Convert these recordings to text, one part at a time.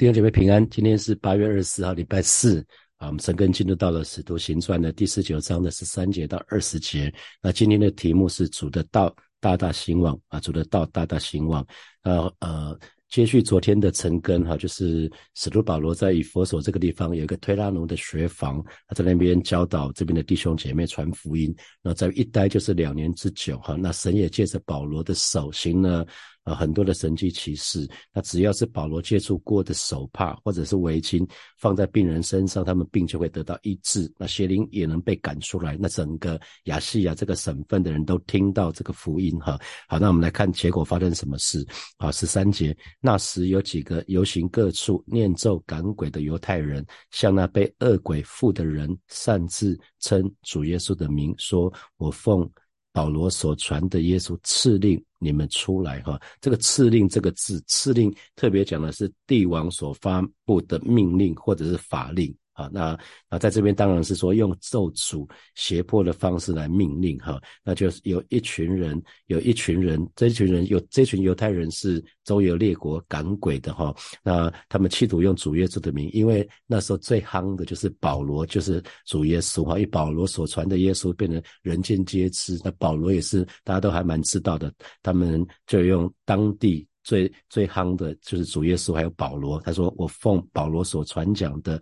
弟兄姐妹平安，今天是八月二十四号，礼拜四啊。我们陈根进入到了使徒行传的第十九章的十三节到二十节。那今天的题目是主的道大大兴旺啊，主的道大大兴旺。呃呃，接续昨天的陈根哈，就是使徒保罗在以佛所这个地方有一个推拉农的学房，他在那边教导这边的弟兄姐妹传福音。那在一待就是两年之久哈。那神也借着保罗的手行了。啊，很多的神迹奇事，那只要是保罗接触过的手帕或者是围巾，放在病人身上，他们病就会得到医治，那邪灵也能被赶出来。那整个亚细亚这个省份的人都听到这个福音哈。好，那我们来看结果发生什么事。好，十三节，那时有几个游行各处念咒赶鬼的犹太人，向那被恶鬼附的人擅自称主耶稣的名，说：“我奉。”保罗所传的耶稣赐令你们出来哈，这个赐令这个字，赐令特别讲的是帝王所发布的命令或者是法令。啊，那那在这边当然是说用咒诅胁迫的方式来命令哈，那就是有一群人，有一群人，这群人有这群犹太人是周游列国赶鬼的哈，那他们企图用主耶稣的名，因为那时候最夯的就是保罗，就是主耶稣哈，因为保罗所传的耶稣变成人尽皆知，那保罗也是大家都还蛮知道的，他们就用当地最最夯的就是主耶稣还有保罗，他说我奉保罗所传讲的。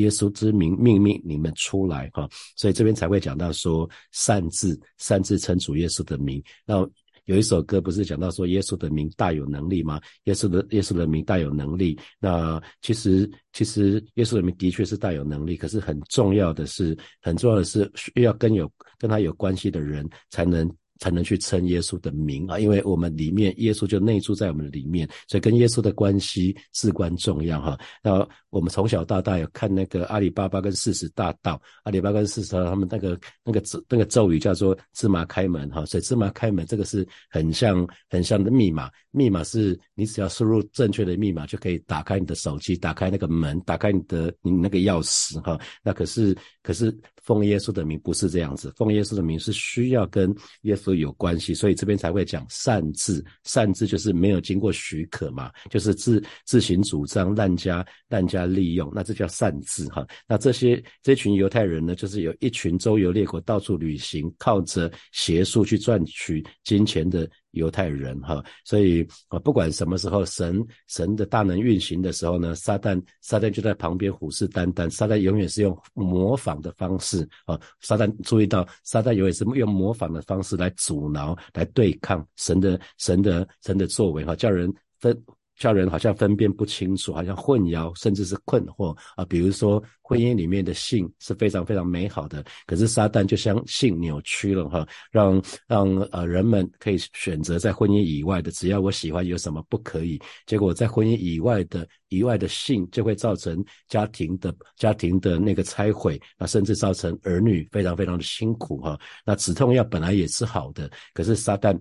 耶稣之名命令你们出来哈，所以这边才会讲到说擅自擅自称主耶稣的名。那有一首歌不是讲到说耶稣的名大有能力吗？耶稣的耶稣的名大有能力。那其实其实耶稣的名的确是大有能力，可是很重要的是很重要的是需要跟有跟他有关系的人才能。才能去称耶稣的名啊，因为我们里面耶稣就内住在我们里面，所以跟耶稣的关系至关重要哈。那我们从小到大有看那个阿里巴巴跟四十大盗，阿里巴巴跟四十大盗他们那个那个那个咒语叫做芝麻开门哈，所以芝麻开门这个是很像很像的密码，密码是你只要输入正确的密码就可以打开你的手机，打开那个门，打开你的你那个钥匙哈。那可是可是奉耶稣的名不是这样子，奉耶稣的名是需要跟耶稣。都有关系，所以这边才会讲擅自，擅自就是没有经过许可嘛，就是自自行主张滥加滥加利用，那这叫擅自哈。那这些这群犹太人呢，就是有一群周游列国到处旅行，靠着邪术去赚取金钱的。犹太人哈，所以啊，不管什么时候神神的大能运行的时候呢，撒旦撒旦就在旁边虎视眈眈。撒旦永远是用模仿的方式啊，撒旦注意到，撒旦永远是用模仿的方式来阻挠、来对抗神的神的神的作为哈，叫人分。叫人好像分辨不清楚，好像混淆，甚至是困惑啊。比如说，婚姻里面的性是非常非常美好的，可是撒旦就将性扭曲了哈，让让呃人们可以选择在婚姻以外的，只要我喜欢，有什么不可以？结果在婚姻以外的以外的性就会造成家庭的家庭的那个拆毁，那甚至造成儿女非常非常的辛苦哈。那止痛药本来也是好的，可是撒旦。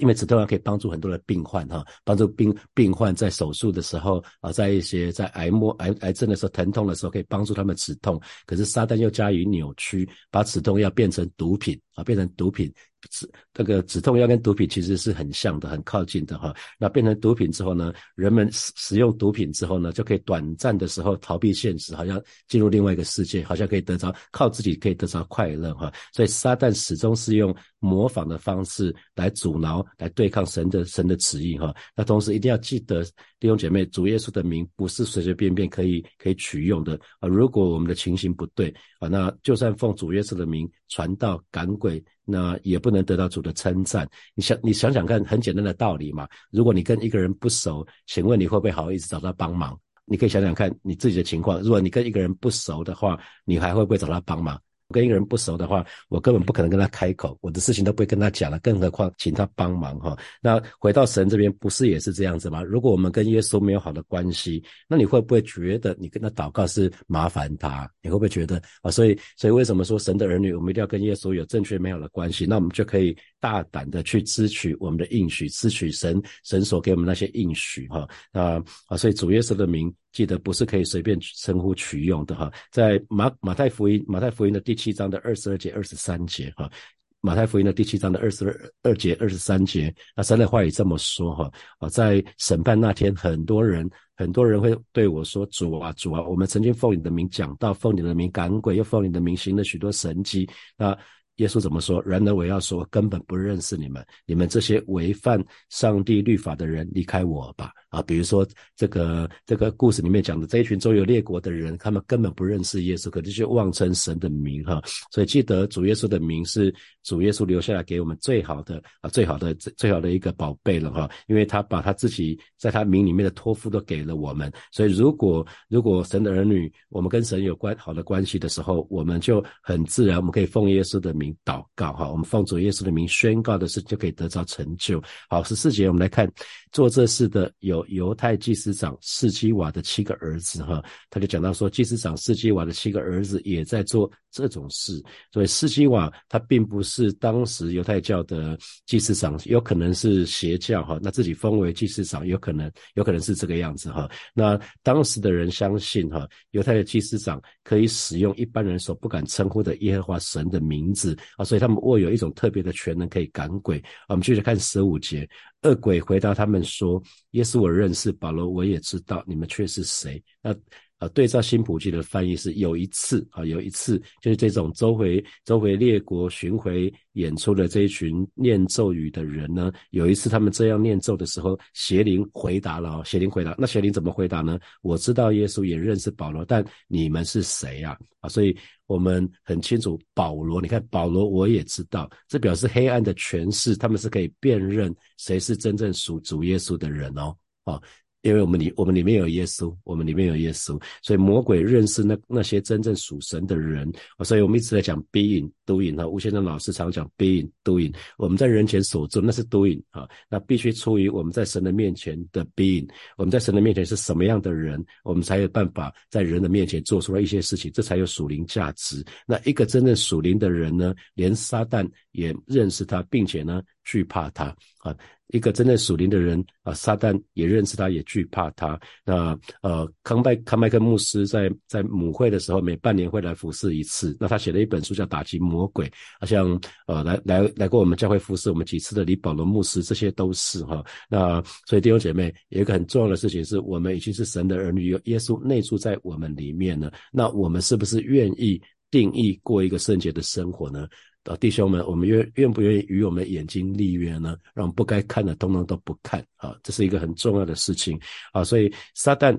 因为止痛药可以帮助很多的病患哈，帮助病病患在手术的时候啊，在一些在癌末癌癌症的时候疼痛的时候，可以帮助他们止痛。可是撒旦又加以扭曲，把止痛药变成毒品啊，变成毒品。止这个止痛药跟毒品其实是很像的，很靠近的哈。那变成毒品之后呢，人们使使用毒品之后呢，就可以短暂的时候逃避现实，好像进入另外一个世界，好像可以得着靠自己可以得着快乐哈。所以撒旦始终是用模仿的方式来阻挠、来对抗神的神的旨意哈。那同时一定要记得弟兄姐妹，主耶稣的名不是随随便便可以可以取用的啊。如果我们的情形不对啊，那就算奉主耶稣的名传道赶鬼。那也不能得到主的称赞。你想，你想想看，很简单的道理嘛。如果你跟一个人不熟，请问你会不会好意思找他帮忙？你可以想想看你自己的情况。如果你跟一个人不熟的话，你还会不会找他帮忙？跟一个人不熟的话，我根本不可能跟他开口，我的事情都不会跟他讲了，更何况请他帮忙哈。那回到神这边，不是也是这样子吗？如果我们跟耶稣没有好的关系，那你会不会觉得你跟他祷告是麻烦他？你会不会觉得啊？所以，所以为什么说神的儿女，我们一定要跟耶稣有正确美好的关系？那我们就可以大胆的去支取我们的应许，支取神神所给我们那些应许哈。啊啊，所以主耶稣的名。记得不是可以随便称呼取用的哈，在马马太福音马太福音的第七章的二十二节二十三节哈，马太福音的第七章的二十二二节、二十三节，那神的话语这么说哈啊，在审判那天，很多人很多人会对我说：“主啊，主啊，我们曾经奉你的名讲道，奉你的名赶鬼，又奉你的名行了许多神迹。”那耶稣怎么说？然而我要说，根本不认识你们，你们这些违反上帝律法的人，离开我吧！啊，比如说这个这个故事里面讲的这一群周游列国的人，他们根本不认识耶稣，可是就妄称神的名哈。所以记得主耶稣的名是主耶稣留下来给我们最好的啊，最好的最最好的一个宝贝了哈，因为他把他自己在他名里面的托付都给了我们。所以如果如果神的儿女，我们跟神有关好的关系的时候，我们就很自然，我们可以奉耶稣的名。祷告哈，我们奉主耶稣的名宣告的事就可以得到成就。好，十四节我们来看做这事的有犹太祭司长士基瓦的七个儿子哈，他就讲到说，祭司长士基瓦的七个儿子也在做这种事。所以士基瓦他并不是当时犹太教的祭司长，有可能是邪教哈，那自己封为祭司长，有可能有可能是这个样子哈。那当时的人相信哈，犹太的祭司长可以使用一般人所不敢称呼的耶和华神的名字。啊，所以他们握有一种特别的权能，可以赶鬼。我们继续看十五节，恶鬼回答他们说：“耶稣我认识，保罗我也知道，你们却是谁？”那。啊，对照新普记的翻译是有一次啊，有一次就是这种周回周回列国巡回演出的这一群念咒语的人呢，有一次他们这样念咒的时候，邪灵回答了，邪灵回答，那邪灵怎么回答呢？我知道耶稣也认识保罗，但你们是谁呀？啊，所以我们很清楚保罗，你看保罗我也知道，这表示黑暗的权势，他们是可以辨认谁是真正属主耶稣的人哦，啊。因为我们里我们里面有耶稣，我们里面有耶稣，所以魔鬼认识那那些真正属神的人所以我们一直在讲 being doing 哈，吴先生老师常讲 being doing，我们在人前所做那是 doing 啊，那必须出于我们在神的面前的 being，我们在神的面前是什么样的人，我们才有办法在人的面前做出了一些事情，这才有属灵价值。那一个真正属灵的人呢，连撒旦也认识他，并且呢惧怕他啊。一个真正属灵的人啊，撒旦也认识他，也惧怕他。那呃，康麦康麦克牧师在在母会的时候，每半年会来服侍一次。那他写了一本书叫《打击魔鬼》，好像呃来来来过我们教会服侍我们几次的李保罗牧师，这些都是哈。那所以弟兄姐妹，有一个很重要的事情是，我们已经是神的儿女，有耶稣内住在我们里面了。那我们是不是愿意定义过一个圣洁的生活呢？啊，弟兄们，我们愿愿不愿意与我们眼睛立约呢？让不该看的通通都不看啊，这是一个很重要的事情啊。所以撒旦，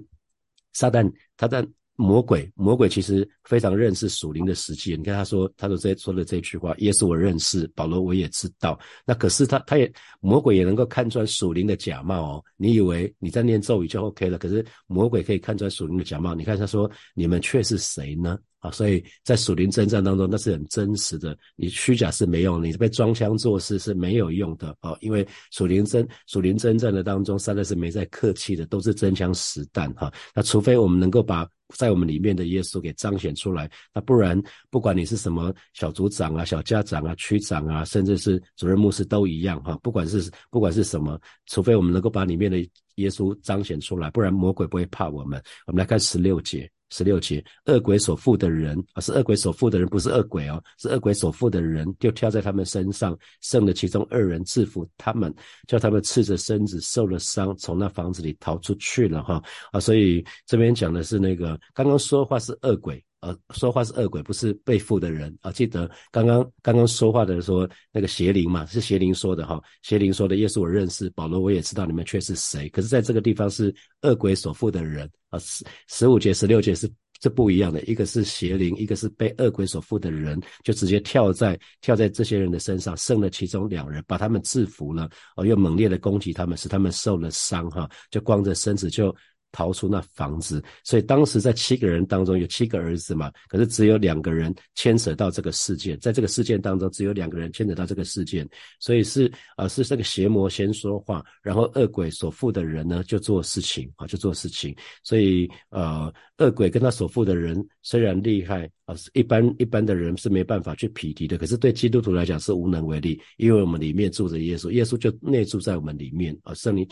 撒旦他在魔鬼，魔鬼其实非常认识属灵的实际。你看他说，他说这说的这句话，耶稣我认识，保罗我也知道。那可是他，他也魔鬼也能够看穿属灵的假冒哦。你以为你在念咒语就 OK 了？可是魔鬼可以看穿属灵的假冒。你看他说，你们却是谁呢？啊，所以在属灵征战当中，那是很真实的。你虚假是没用，你被装腔作势是没有用的啊。因为属灵征属灵征战的当中，实在是没在客气的，都是真枪实弹哈。那除非我们能够把在我们里面的耶稣给彰显出来，那不然不管你是什么小组长啊、小家长啊、区长啊，甚至是主任牧师都一样哈。不管是不管是什么，除非我们能够把里面的耶稣彰显出来，不然魔鬼不会怕我们。我们来看十六节。十六节，恶鬼所附的人啊，是恶鬼所附的人，不是恶鬼哦，是恶鬼所附的人，就跳在他们身上，剩了其中二人制服他们，叫他们赤着身子受了伤，从那房子里逃出去了哈啊，所以这边讲的是那个刚刚说话是恶鬼。呃，说话是恶鬼，不是被附的人啊！记得刚刚刚刚说话的人说那个邪灵嘛，是邪灵说的哈。邪灵说的，耶稣我认识，保罗我也知道你们却是谁。可是在这个地方是恶鬼所附的人啊。十十五节、十六节是这不一样的，一个是邪灵，一个是被恶鬼所附的人，就直接跳在跳在这些人的身上，剩了其中两人，把他们制服了，哦，又猛烈的攻击他们，使他们受了伤哈，就光着身子就。逃出那房子，所以当时在七个人当中有七个儿子嘛，可是只有两个人牵扯到这个事件，在这个事件当中只有两个人牵扯到这个事件，所以是啊是这个邪魔先说话，然后恶鬼所附的人呢就做事情啊就做事情，所以呃恶鬼跟他所附的人虽然厉害啊，一般一般的人是没办法去匹敌的，可是对基督徒来讲是无能为力，因为我们里面住着耶稣，耶稣就内住在我们里面啊，圣灵。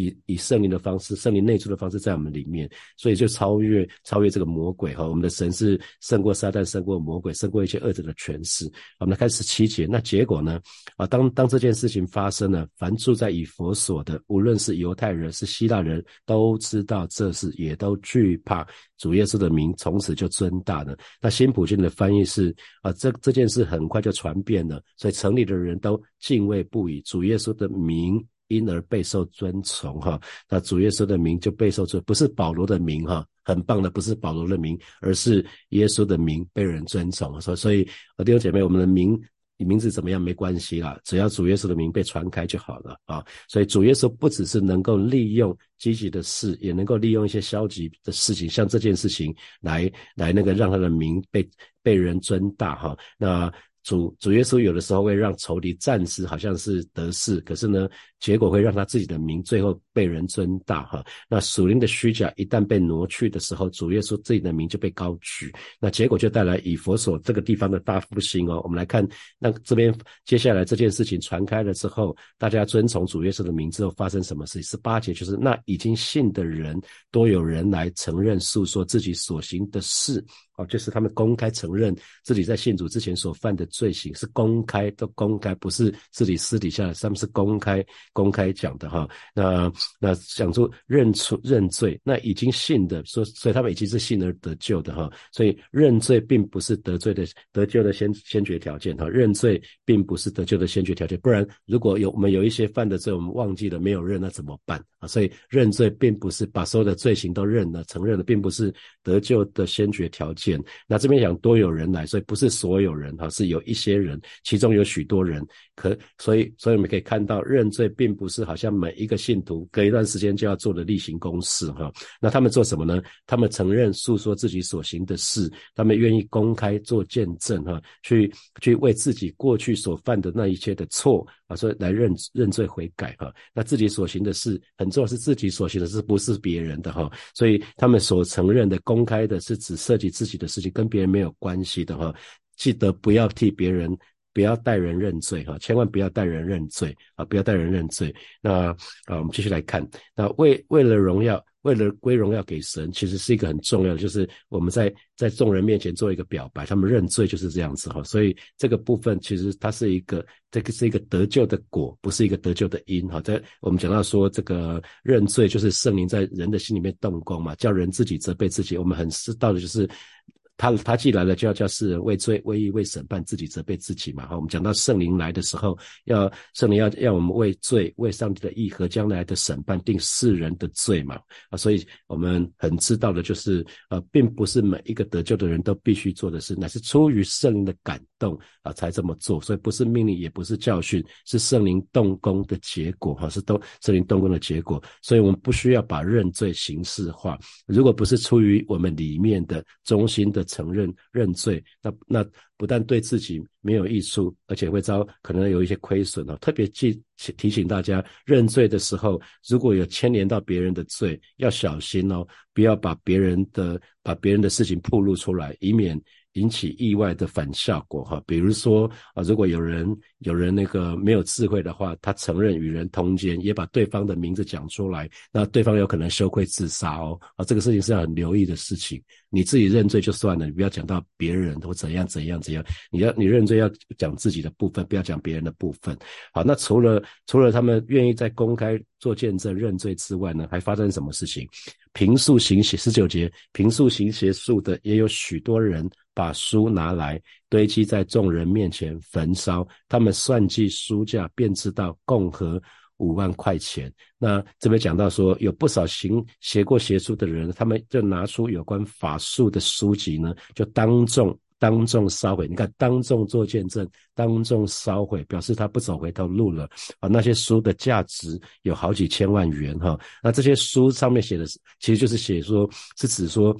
以以圣灵的方式，圣灵内住的方式在我们里面，所以就超越超越这个魔鬼哈。我们的神是胜过撒旦，胜过魔鬼，胜过一切恶者的权势。我们来看十七节，那结果呢？啊，当当这件事情发生了，凡住在以佛所的，无论是犹太人是希腊人，都知道这事，也都惧怕主耶稣的名，从此就尊大了。那新普京的翻译是啊，这这件事很快就传遍了，所以城里的人都敬畏不已，主耶稣的名。因而备受尊崇哈，那主耶稣的名就备受尊，不是保罗的名哈，很棒的，不是保罗的名，而是耶稣的名被人尊崇。所所以，弟兄姐妹，我们的名名字怎么样没关系啦，只要主耶稣的名被传开就好了啊。所以主耶稣不只是能够利用积极的事，也能够利用一些消极的事情，像这件事情来来那个让他的名被被人尊大哈。那主主耶稣有的时候会让仇敌暂时好像是得势，可是呢？结果会让他自己的名最后被人尊大哈。那属灵的虚假一旦被挪去的时候，主耶稣自己的名就被高举。那结果就带来以佛所这个地方的大复兴哦。我们来看，那这边接下来这件事情传开了之后，大家遵从主耶稣的名之后发生什么事？十八节就是那已经信的人多有人来承认诉说自己所行的事哦，就是他们公开承认自己在信主之前所犯的罪行是公开都公开，不是自己私底下，他们是公开。公开讲的哈，那那讲出认出认罪，那已经信的说，所以他们已经是信而得救的哈，所以认罪并不是得罪的得救的先先决条件哈，认罪并不是得救的先决条件，不然如果有我们有一些犯的罪，我们忘记了没有认，那怎么办啊？所以认罪并不是把所有的罪行都认了承认了，并不是得救的先决条件。那这边讲多有人来，所以不是所有人哈，是有一些人，其中有许多人可，所以所以我们可以看到认罪。并不是好像每一个信徒隔一段时间就要做的例行公事哈，那他们做什么呢？他们承认诉说自己所行的事，他们愿意公开做见证哈，去去为自己过去所犯的那一切的错啊，所以来认认罪悔改哈。那自己所行的事很重要，是自己所行的事，不是别人的哈。所以他们所承认的公开的是只涉及自己的事情，跟别人没有关系的哈。记得不要替别人。不要代人认罪哈，千万不要代人认罪啊！不要代人认罪。那啊，我们继续来看。那为为了荣耀，为了归荣耀给神，其实是一个很重要的，就是我们在在众人面前做一个表白。他们认罪就是这样子哈。所以这个部分其实它是一个，这个是一个得救的果，不是一个得救的因哈。在我们讲到说这个认罪，就是圣灵在人的心里面动工嘛，叫人自己责备自己。我们很知道的就是。他他既来了，就要叫世人为罪、为义、为审判，自己责备自己嘛。哈，我们讲到圣灵来的时候，要圣灵要让我们为罪、为上帝的义和将来的审判定世人的罪嘛。啊，所以我们很知道的就是，呃，并不是每一个得救的人都必须做的事，乃是出于圣灵的感动啊才这么做。所以不是命令，也不是教训，是圣灵动工的结果。哈，是动圣灵动工的结果。所以我们不需要把认罪形式化。如果不是出于我们里面的中心的。承认认罪，那那不但对自己没有益处，而且会遭可能有一些亏损哦。特别记提醒大家，认罪的时候，如果有牵连到别人的罪，要小心哦，不要把别人的把别人的事情暴露出来，以免。引起意外的反效果哈，比如说啊，如果有人有人那个没有智慧的话，他承认与人通奸，也把对方的名字讲出来，那对方有可能羞愧自杀哦啊，这个事情是要很留意的事情。你自己认罪就算了，你不要讲到别人或怎样怎样怎样，你要你认罪要讲自己的部分，不要讲别人的部分。好，那除了除了他们愿意在公开做见证认罪之外呢，还发生什么事情？平素行邪十九节，平素行邪术的也有许多人。把书拿来堆积在众人面前焚烧，他们算计书价，便知道共和五万块钱。那这边讲到说，有不少行写过邪书的人，他们就拿出有关法术的书籍呢，就当众当众烧毁。你看，当众做见证，当众烧毁，表示他不走回头路了啊。那些书的价值有好几千万元哈。那这些书上面写的，其实就是写说，是指说。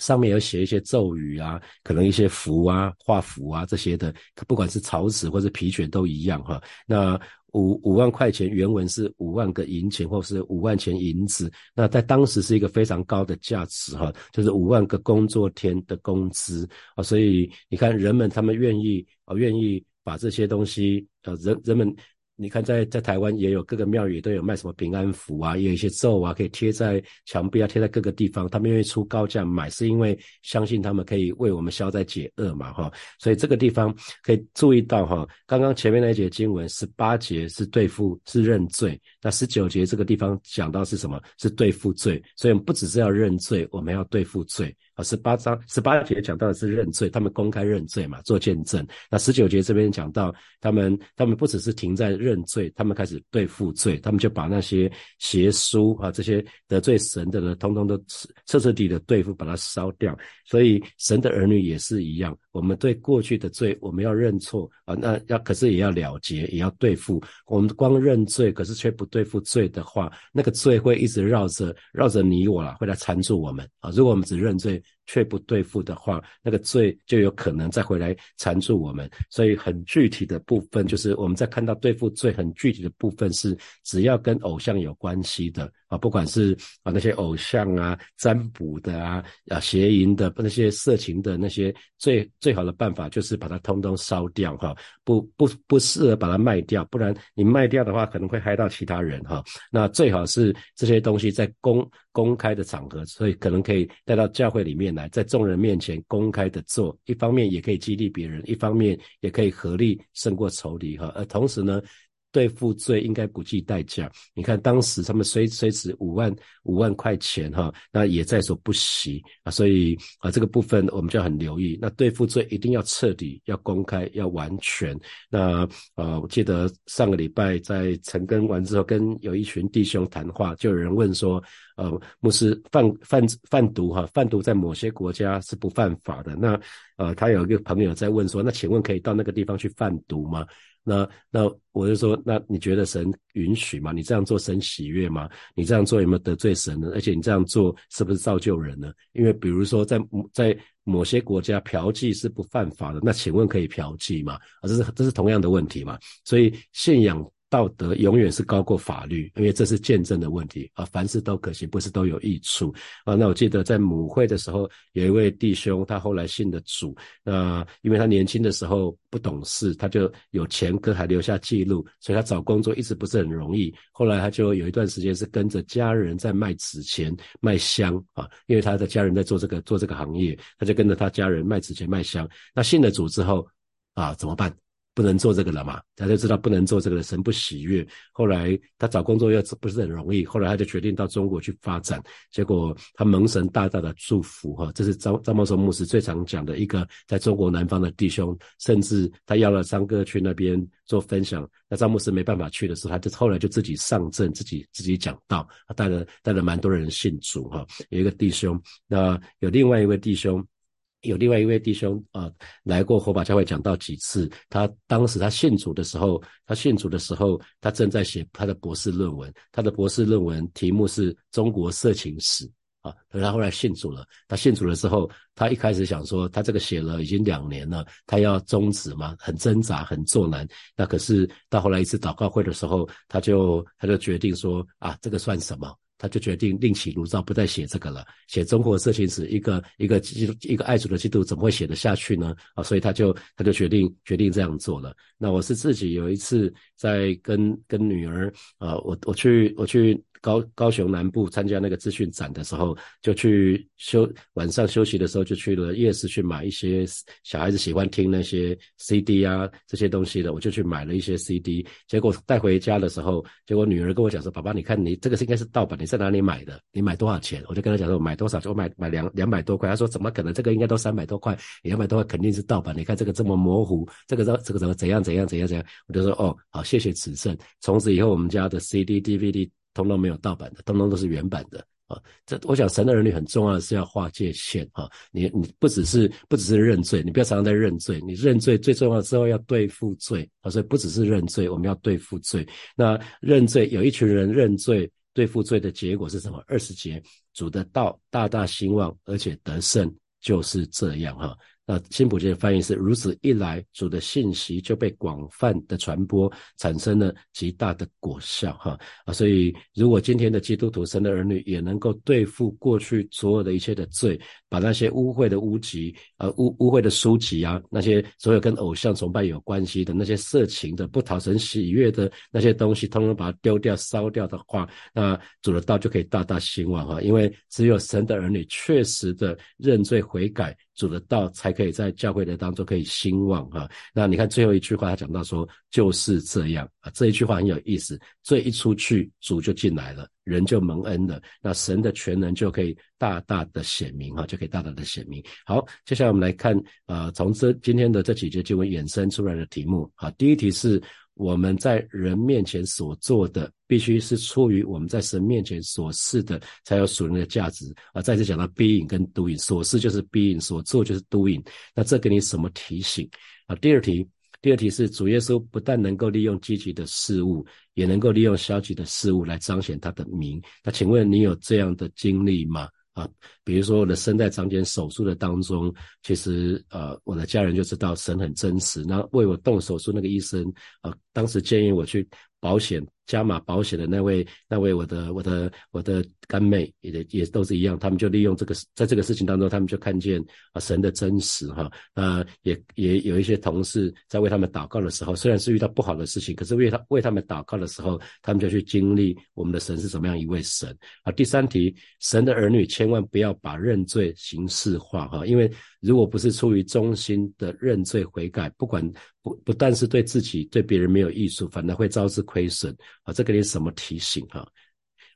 上面有写一些咒语啊，可能一些符啊、画符啊这些的，不管是草纸或者皮卷都一样哈。那五五万块钱原文是五万个银钱，或是五万钱银子，那在当时是一个非常高的价值哈，就是五万个工作天的工资啊。所以你看，人们他们愿意啊，愿意把这些东西啊，人人们。你看在在台湾也有各个庙宇都有卖什么平安符啊，有一些咒啊，可以贴在墙壁啊，贴在各个地方，他们愿意出高价买，是因为相信他们可以为我们消灾解厄嘛，哈。所以这个地方可以注意到哈，刚刚前面那一节经文十八节是对付是认罪，那十九节这个地方讲到是什么？是对付罪，所以我们不只是要认罪，我们要对付罪。啊，十八章十八节讲到的是认罪，他们公开认罪嘛，做见证。那十九节这边讲到，他们他们不只是停在认罪，他们开始对付罪，他们就把那些邪书啊，这些得罪神的呢，通通都彻彻底的对付，把它烧掉。所以神的儿女也是一样，我们对过去的罪，我们要认错啊，那要可是也要了结，也要对付。我们光认罪，可是却不对付罪的话，那个罪会一直绕着绕着你我了，会来缠住我们啊。如果我们只认罪，却不对付的话，那个罪就有可能再回来缠住我们。所以很具体的部分，就是我们在看到对付罪很具体的部分是，只要跟偶像有关系的啊，不管是啊那些偶像啊、占卜的啊、啊邪淫的那些色情的那些，最最好的办法就是把它通通烧掉哈，不不不适合把它卖掉，不然你卖掉的话可能会害到其他人哈。那最好是这些东西在公公开的场合，所以可能可以带到教会里面来。在众人面前公开的做，一方面也可以激励别人，一方面也可以合力胜过仇敌哈。而同时呢。对付罪应该不计代价。你看当时他们虽虽值五万五万块钱哈，那也在所不惜啊。所以啊，这个部分我们就要很留意。那对付罪一定要彻底、要公开、要完全。那呃，我记得上个礼拜在成根完之后，跟有一群弟兄谈话，就有人问说，呃，牧师贩贩贩毒哈，贩毒在某些国家是不犯法的。那呃，他有一个朋友在问说，那请问可以到那个地方去贩毒吗？那那我就说，那你觉得神允许吗？你这样做神喜悦吗？你这样做有没有得罪神呢？而且你这样做是不是造就人呢？因为比如说在在某些国家嫖妓是不犯法的，那请问可以嫖妓吗？啊，这是这是同样的问题嘛？所以信仰。道德永远是高过法律，因为这是见证的问题啊。凡事都可行，不是都有益处啊。那我记得在母会的时候，有一位弟兄，他后来信的主。那因为他年轻的时候不懂事，他就有前科还留下记录，所以他找工作一直不是很容易。后来他就有一段时间是跟着家人在卖纸钱、卖香啊，因为他的家人在做这个做这个行业，他就跟着他家人卖纸钱、卖香。那信了主之后啊，怎么办？不能做这个了嘛？他就知道不能做这个了，神不喜悦。后来他找工作又不是很容易，后来他就决定到中国去发展。结果他蒙神大大的祝福哈，这是张张茂松牧师最常讲的一个在中国南方的弟兄，甚至他邀了张哥去那边做分享。那张牧师没办法去的时候，他就后来就自己上阵，自己自己讲道，他带了带了蛮多人信主哈。有一个弟兄，那有另外一位弟兄。有另外一位弟兄啊，来过火把教会讲到几次。他当时他信主的时候，他信主的时候，他正在写他的博士论文。他的博士论文题目是中国色情史啊。可是他后来信主了。他信主了之后，他一开始想说，他这个写了已经两年了，他要终止嘛，很挣扎，很作难。那可是到后来一次祷告会的时候，他就他就决定说啊，这个算什么？他就决定另起炉灶，不再写这个了。写中国色情史，一个一个基督一个爱主的基督怎么会写得下去呢？啊，所以他就他就决定决定这样做了。那我是自己有一次在跟跟女儿啊，我我去我去。高高雄南部参加那个资讯展的时候，就去休晚上休息的时候，就去了夜市去买一些小孩子喜欢听那些 CD 啊这些东西的，我就去买了一些 CD。结果带回家的时候，结果女儿跟我讲说：“爸爸，你看你这个是应该是盗版，你在哪里买的？你买多少钱？”我就跟他讲说：“我买多少？我买买两两百多块。”他说：“怎么可能？这个应该都三百多块，两百多块肯定是盗版。你看这个这么模糊，这个这这个怎么怎样怎样怎样怎样？”我就说：“哦，好，谢谢尺寸。从此以后，我们家的 CD、DVD。”通通没有盗版的，通通都是原版的啊！这我想神的儿女很重要的是要划界限啊！你你不只是不只是认罪，你不要常常在认罪，你认罪最重要的时候要对付罪啊！所以不只是认罪，我们要对付罪。那认罪有一群人认罪对付罪的结果是什么？二十节主的道大大兴旺，而且得胜，就是这样哈。那辛普森的翻译是：如此一来，主的信息就被广泛的传播，产生了极大的果效。哈啊，所以如果今天的基督徒、神的儿女也能够对付过去所有的一切的罪，把那些污秽的污籍啊、污污秽的书籍啊，那些所有跟偶像崇拜有关系的那些色情的、不讨神喜悦的那些东西，通通把它丢掉、烧掉的话，那主的道就可以大大兴旺哈。因为只有神的儿女确实的认罪悔改。主的道才可以在教会的当中可以兴旺哈。那你看最后一句话，他讲到说就是这样啊，这一句话很有意思。罪一出去，主就进来了，人就蒙恩了，那神的全能就可以大大的显明哈，就可以大大的显明。好，接下来我们来看啊，从这今天的这几节经文衍生出来的题目啊，第一题是。我们在人面前所做的，必须是出于我们在神面前所示的，才有属灵的价值啊！再次讲到 being 跟 doing，所示就是 being，所做就是 doing。那这给你什么提醒啊？第二题，第二题是主耶稣不但能够利用积极的事物，也能够利用消极的事物来彰显他的名。那请问你有这样的经历吗？啊，比如说我的声带长茧手术的当中，其实呃，我的家人就知道神很真实。那为我动手术那个医生啊，当时建议我去保险。加码保险的那位，那位我的我的我的干妹也也都是一样，他们就利用这个在这个事情当中，他们就看见啊神的真实哈，啊也也有一些同事在为他们祷告的时候，虽然是遇到不好的事情，可是为他为他们祷告的时候，他们就去经历我们的神是怎么样一位神啊。第三题，神的儿女千万不要把认罪形式化哈，因为如果不是出于衷心的认罪悔改，不管不不但是对自己对别人没有益处，反而会招致亏损。啊，这给你什么提醒哈？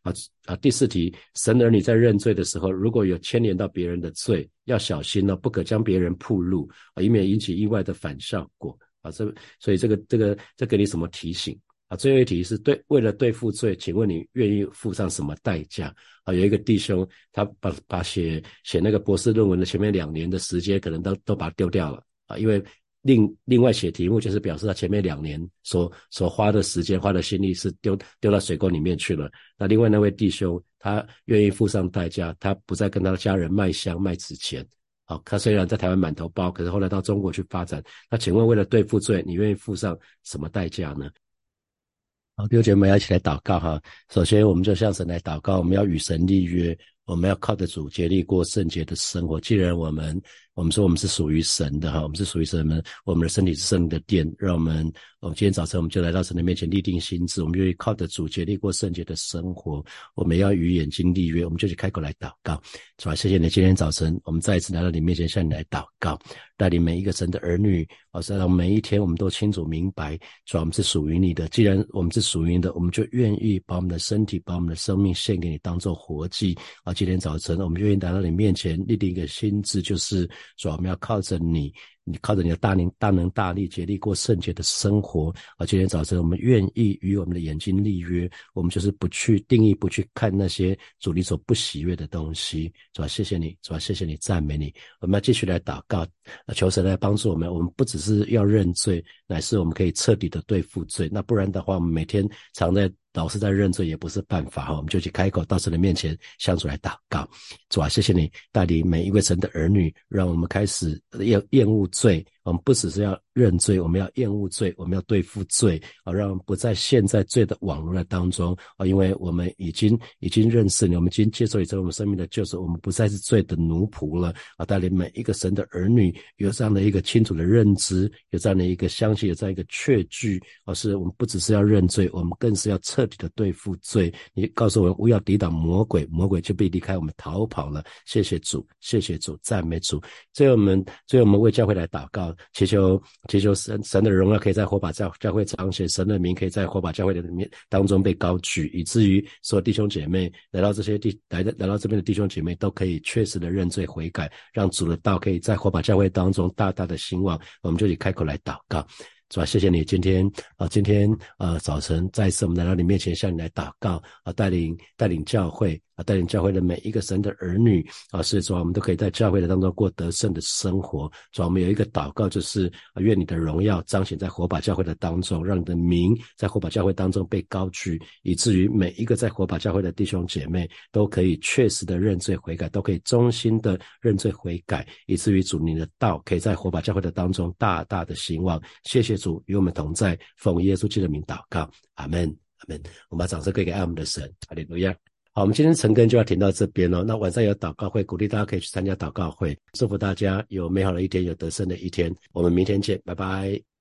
啊啊，第四题，神儿女在认罪的时候，如果有牵连到别人的罪，要小心哦，不可将别人铺路，以免引起意外的反效果啊。这所以这个这个这给你什么提醒啊？最后一题是对为了对付罪，请问你愿意付上什么代价啊？有一个弟兄，他把把写写那个博士论文的前面两年的时间，可能都都把它丢掉了啊，因为。另另外写题目就是表示他前面两年所所花的时间、花的心力是丢丢到水沟里面去了。那另外那位弟兄，他愿意付上代价，他不再跟他的家人卖香卖纸钱。好，他虽然在台湾满头包，可是后来到中国去发展。那请问为了对付罪，你愿意付上什么代价呢？好，弟兄姐妹要一起来祷告哈。首先，我们就向神来祷告，我们要与神立约，我们要靠着主竭力过圣洁的生活。既然我们我们说我们是属于神的哈，我们是属于神们，我们的身体是圣的殿，让我们，我们今天早晨我们就来到神的面前立定心志，我们愿意靠着主竭力过圣洁的生活，我们要与眼睛立约，我们就去开口来祷告，是吧？谢谢你，今天早晨我们再一次来到你面前向你来祷告，带领每一个神的儿女，啊，让每一天我们都清楚明白，主我们是属于你的，既然我们是属于你的，我们就愿意把我们的身体，把我们的生命献给你，当做活祭，啊，今天早晨我们愿意来到你面前立定一个心志，就是。说我们要靠着你。你靠着你的大能、大能、大力，竭力过圣洁的生活。而，今天早晨我们愿意与我们的眼睛立约，我们就是不去定义、不去看那些主力所不喜悦的东西，是吧？谢谢你，是吧？谢谢你，赞美你。我们要继续来祷告，求神来帮助我们。我们不只是要认罪，乃是我们可以彻底的对付罪。那不然的话，我们每天常在老是在认罪，也不是办法哈。我们就去开口到神的面前，向主来祷告，主啊，谢谢你带领每一位神的儿女，让我们开始厌厌恶。罪，我们不只是要。认罪，我们要厌恶罪，我们要对付罪啊，让不在陷在罪的网络当中啊，因为我们已经已经认识你，我们已经接受你成为我们生命的救赎，我们不再是罪的奴仆了啊！带领每一个神的儿女有这样的一个清楚的认知，有这样的一个相信，有这样一个确据，而是我们不只是要认罪，我们更是要彻底的对付罪。你告诉我们，不要抵挡魔鬼，魔鬼就被离开我们逃跑了。谢谢主，谢谢主，赞美主。最后我们最后我们为教会来祷告，祈求。祈求神神的荣耀可以在火把教教会彰显，神的名可以在火把教会的里面当中被高举，以至于所有弟兄姐妹来到这些地来的来到这边的弟兄姐妹都可以确实的认罪悔改，让主的道可以在火把教会当中大大的兴旺。我们就以开口来祷告。是吧？谢谢你今天啊，今天啊早晨再次我们来到你面前向你来祷告啊，带领带领教会啊，带领教会的每一个神的儿女啊，所以说我们都可以在教会的当中过得胜的生活。主，我们有一个祷告，就是愿你的荣耀彰显在火把教会的当中，让你的名在火把教会当中被高举，以至于每一个在火把教会的弟兄姐妹都可以确实的认罪悔改，都可以衷心的认罪悔改，以至于主你的道可以在火把教会的当中大大的兴旺。谢谢主与我们同在，奉耶稣基督的名祷告，阿门，阿门。我们把掌声归给爱我们的神，哈利路亚。好，我们今天晨更就要停到这边了。那晚上有祷告会，鼓励大家可以去参加祷告会。祝福大家有美好的一天，有得胜的一天。我们明天见，拜拜。